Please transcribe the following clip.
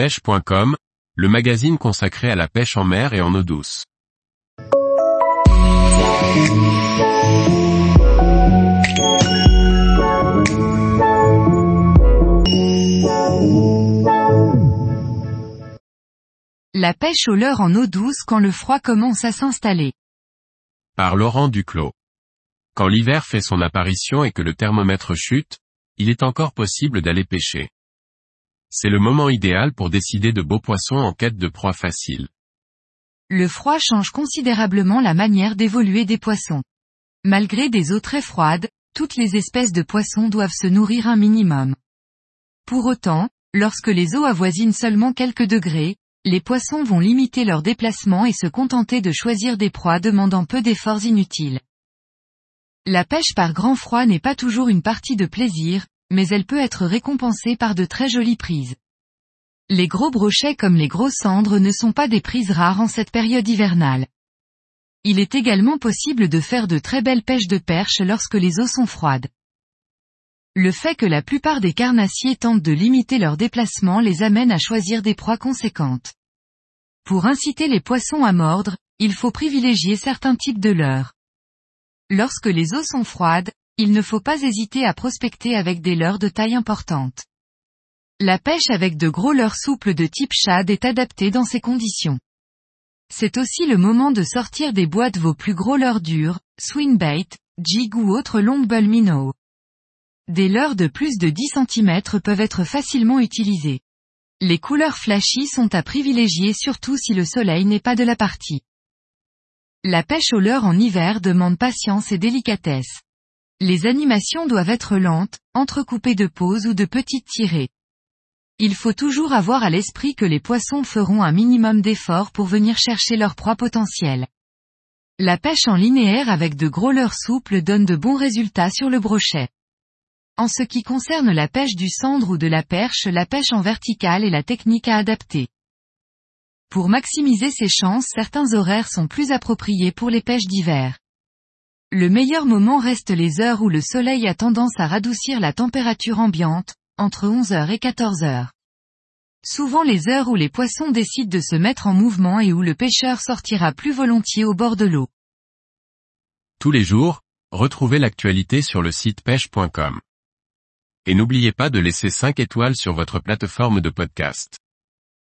pêche.com, le magazine consacré à la pêche en mer et en eau douce. La pêche au leurre en eau douce quand le froid commence à s'installer. Par Laurent Duclos. Quand l'hiver fait son apparition et que le thermomètre chute, il est encore possible d'aller pêcher. C'est le moment idéal pour décider de beaux poissons en quête de proie facile. Le froid change considérablement la manière d'évoluer des poissons. Malgré des eaux très froides, toutes les espèces de poissons doivent se nourrir un minimum. Pour autant, lorsque les eaux avoisinent seulement quelques degrés, les poissons vont limiter leur déplacement et se contenter de choisir des proies demandant peu d'efforts inutiles. La pêche par grand froid n'est pas toujours une partie de plaisir, mais elle peut être récompensée par de très jolies prises. Les gros brochets comme les gros cendres ne sont pas des prises rares en cette période hivernale. Il est également possible de faire de très belles pêches de perche lorsque les eaux sont froides. Le fait que la plupart des carnassiers tentent de limiter leur déplacement les amène à choisir des proies conséquentes. Pour inciter les poissons à mordre, il faut privilégier certains types de leurres. Lorsque les eaux sont froides, il ne faut pas hésiter à prospecter avec des leurres de taille importante. La pêche avec de gros leurres souples de type shad est adaptée dans ces conditions. C'est aussi le moment de sortir des boîtes vos plus gros leurres durs, swingbait, jig ou autres longbull minnow. Des leurres de plus de 10 cm peuvent être facilement utilisées. Les couleurs flashy sont à privilégier surtout si le soleil n'est pas de la partie. La pêche au leurre en hiver demande patience et délicatesse. Les animations doivent être lentes, entrecoupées de pauses ou de petites tirées. Il faut toujours avoir à l'esprit que les poissons feront un minimum d'efforts pour venir chercher leur proie potentielle. La pêche en linéaire avec de gros leurres souples donne de bons résultats sur le brochet. En ce qui concerne la pêche du cendre ou de la perche, la pêche en verticale est la technique à adapter. Pour maximiser ses chances certains horaires sont plus appropriés pour les pêches d'hiver. Le meilleur moment reste les heures où le soleil a tendance à radoucir la température ambiante, entre 11h et 14h. Souvent les heures où les poissons décident de se mettre en mouvement et où le pêcheur sortira plus volontiers au bord de l'eau. Tous les jours, retrouvez l'actualité sur le site pêche.com. Et n'oubliez pas de laisser 5 étoiles sur votre plateforme de podcast.